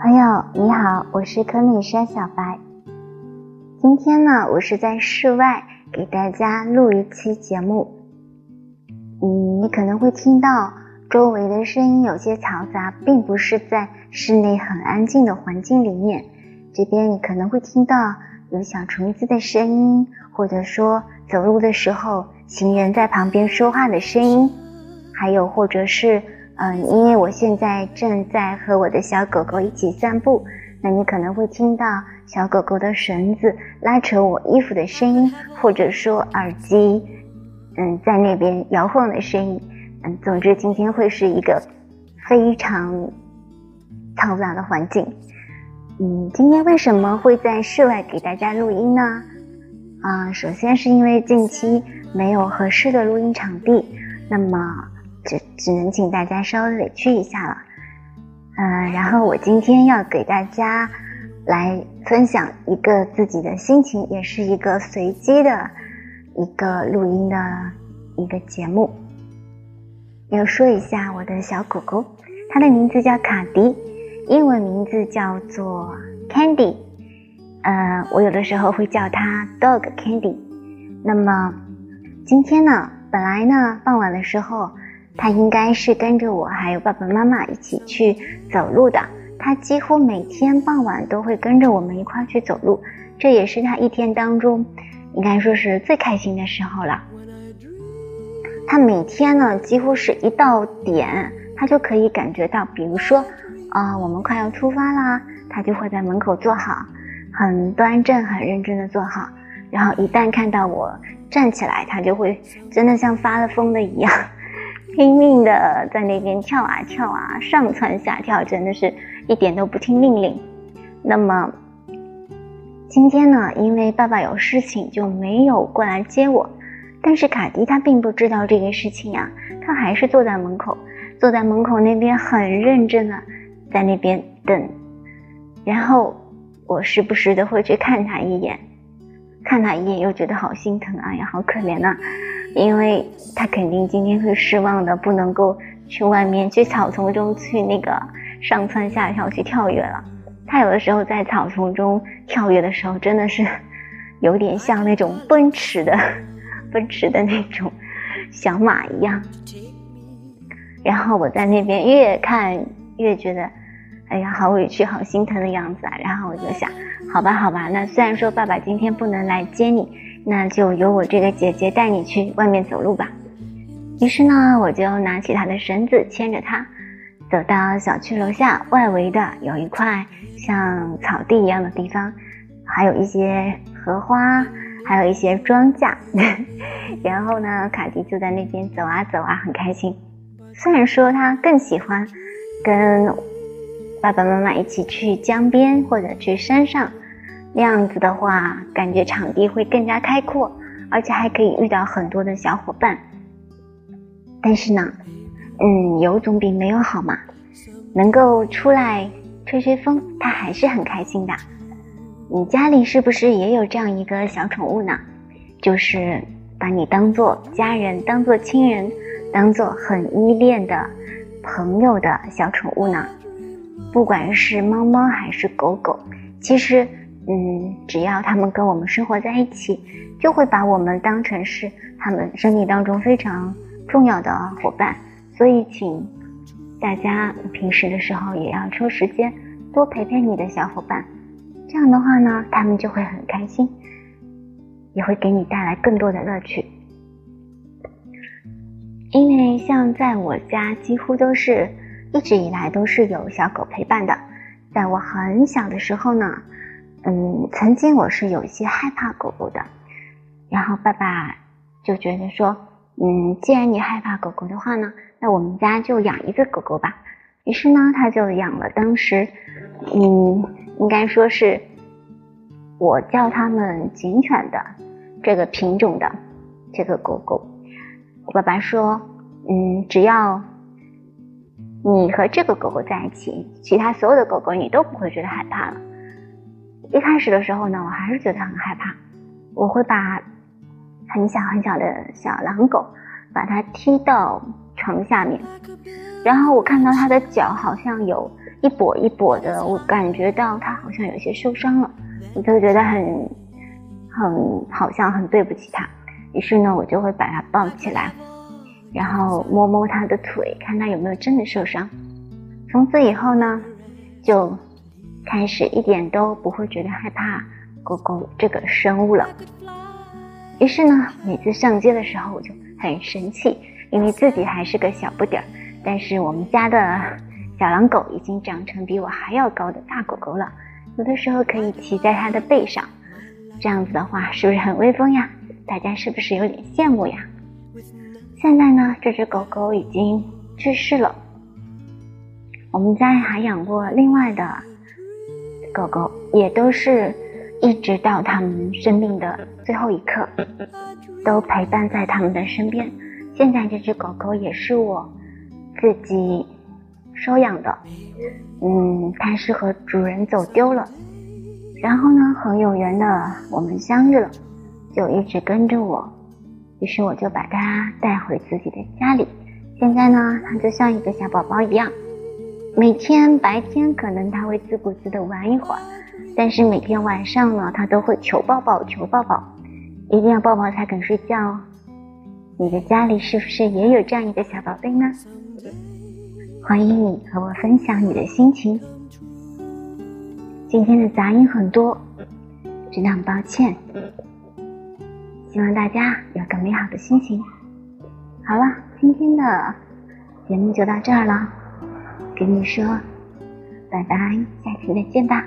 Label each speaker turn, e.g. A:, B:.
A: 朋友你好，我是科米山小白。今天呢，我是在室外给大家录一期节目。嗯，你可能会听到周围的声音有些嘈杂，并不是在室内很安静的环境里面。这边你可能会听到有小虫子的声音，或者说走路的时候行人在旁边说话的声音，还有或者是。嗯，因为我现在正在和我的小狗狗一起散步，那你可能会听到小狗狗的绳子拉扯我衣服的声音，或者说耳机，嗯，在那边摇晃的声音。嗯，总之今天会是一个非常嘈杂的环境。嗯，今天为什么会在室外给大家录音呢？啊，首先是因为近期没有合适的录音场地，那么。只只能请大家稍微委屈一下了，嗯，然后我今天要给大家来分享一个自己的心情，也是一个随机的一个录音的一个节目。要说一下我的小狗狗，它的名字叫卡迪，英文名字叫做 Candy，呃，我有的时候会叫它 Dog Candy。那么今天呢，本来呢，傍晚的时候。他应该是跟着我还有爸爸妈妈一起去走路的。他几乎每天傍晚都会跟着我们一块去走路，这也是他一天当中应该说是最开心的时候了。他每天呢，几乎是一到点，他就可以感觉到，比如说啊，我们快要出发啦，他就会在门口坐好，很端正、很认真的坐好。然后一旦看到我站起来，他就会真的像发了疯的一样。拼命的在那边跳啊跳啊，上蹿下跳，真的是一点都不听命令。那么今天呢，因为爸爸有事情，就没有过来接我。但是卡迪他并不知道这个事情呀，他还是坐在门口，坐在门口那边很认真的在那边等。然后我时不时的会去看他一眼，看他一眼又觉得好心疼，哎呀，好可怜呐。因为他肯定今天会失望的，不能够去外面去草丛中去那个上蹿下跳去跳跃了。他有的时候在草丛中跳跃的时候，真的是有点像那种奔驰的 奔驰的那种小马一样。然后我在那边越看越觉得，哎呀，好委屈，好心疼的样子啊。然后我就想，好吧，好吧，那虽然说爸爸今天不能来接你。那就由我这个姐姐带你去外面走路吧。于是呢，我就拿起她的绳子，牵着她，走到小区楼下外围的有一块像草地一样的地方，还有一些荷花，还有一些庄稼。然后呢，卡迪就在那边走啊走啊，很开心。虽然说他更喜欢跟爸爸妈妈一起去江边或者去山上。那样子的话，感觉场地会更加开阔，而且还可以遇到很多的小伙伴。但是呢，嗯，有总比没有好嘛。能够出来吹吹风，他还是很开心的。你家里是不是也有这样一个小宠物呢？就是把你当做家人、当做亲人、当做很依恋的朋友的小宠物呢？不管是猫猫还是狗狗，其实。嗯，只要他们跟我们生活在一起，就会把我们当成是他们生命当中非常重要的伙伴。所以，请大家平时的时候也要抽时间多陪陪你的小伙伴。这样的话呢，他们就会很开心，也会给你带来更多的乐趣。因为像在我家，几乎都是一直以来都是有小狗陪伴的。在我很小的时候呢。嗯，曾经我是有一些害怕狗狗的，然后爸爸就觉得说，嗯，既然你害怕狗狗的话呢，那我们家就养一个狗狗吧。于是呢，他就养了当时，嗯，应该说是我叫他们警犬的这个品种的这个狗狗。我爸爸说，嗯，只要你和这个狗狗在一起，其他所有的狗狗你都不会觉得害怕了。一开始的时候呢，我还是觉得很害怕。我会把很小很小的小狼狗，把它踢到床下面，然后我看到它的脚好像有一跛一跛的，我感觉到它好像有些受伤了，我就觉得很很好像很对不起它，于是呢，我就会把它抱起来，然后摸摸它的腿，看它有没有真的受伤。从此以后呢，就开始一点都不会觉得害怕狗狗这个生物了。于是呢，每次上街的时候我就很生气，因为自己还是个小不点儿，但是我们家的小狼狗已经长成比我还要高的大狗狗了，有的时候可以骑在它的背上，这样子的话是不是很威风呀？大家是不是有点羡慕呀？现在呢，这只狗狗已经去世了。我们家还养过另外的狗狗，也都是一直到他们生命的最后一刻，都陪伴在他们的身边。现在这只狗狗也是我自己收养的，嗯，它是和主人走丢了，然后呢，很有缘的我们相遇了，就一直跟着我，于是我就把它带回自己的家里。现在呢，它就像一个小宝宝一样。每天白天可能他会自顾自的玩一会儿，但是每天晚上呢，他都会求抱抱，求抱抱，一定要抱抱才肯睡觉哦。你的家里是不是也有这样一个小宝贝呢？欢迎你和我分享你的心情。今天的杂音很多，真的很抱歉。希望大家有个美好的心情。好了，今天的节目就到这儿了。跟你说，拜拜，下期再见吧。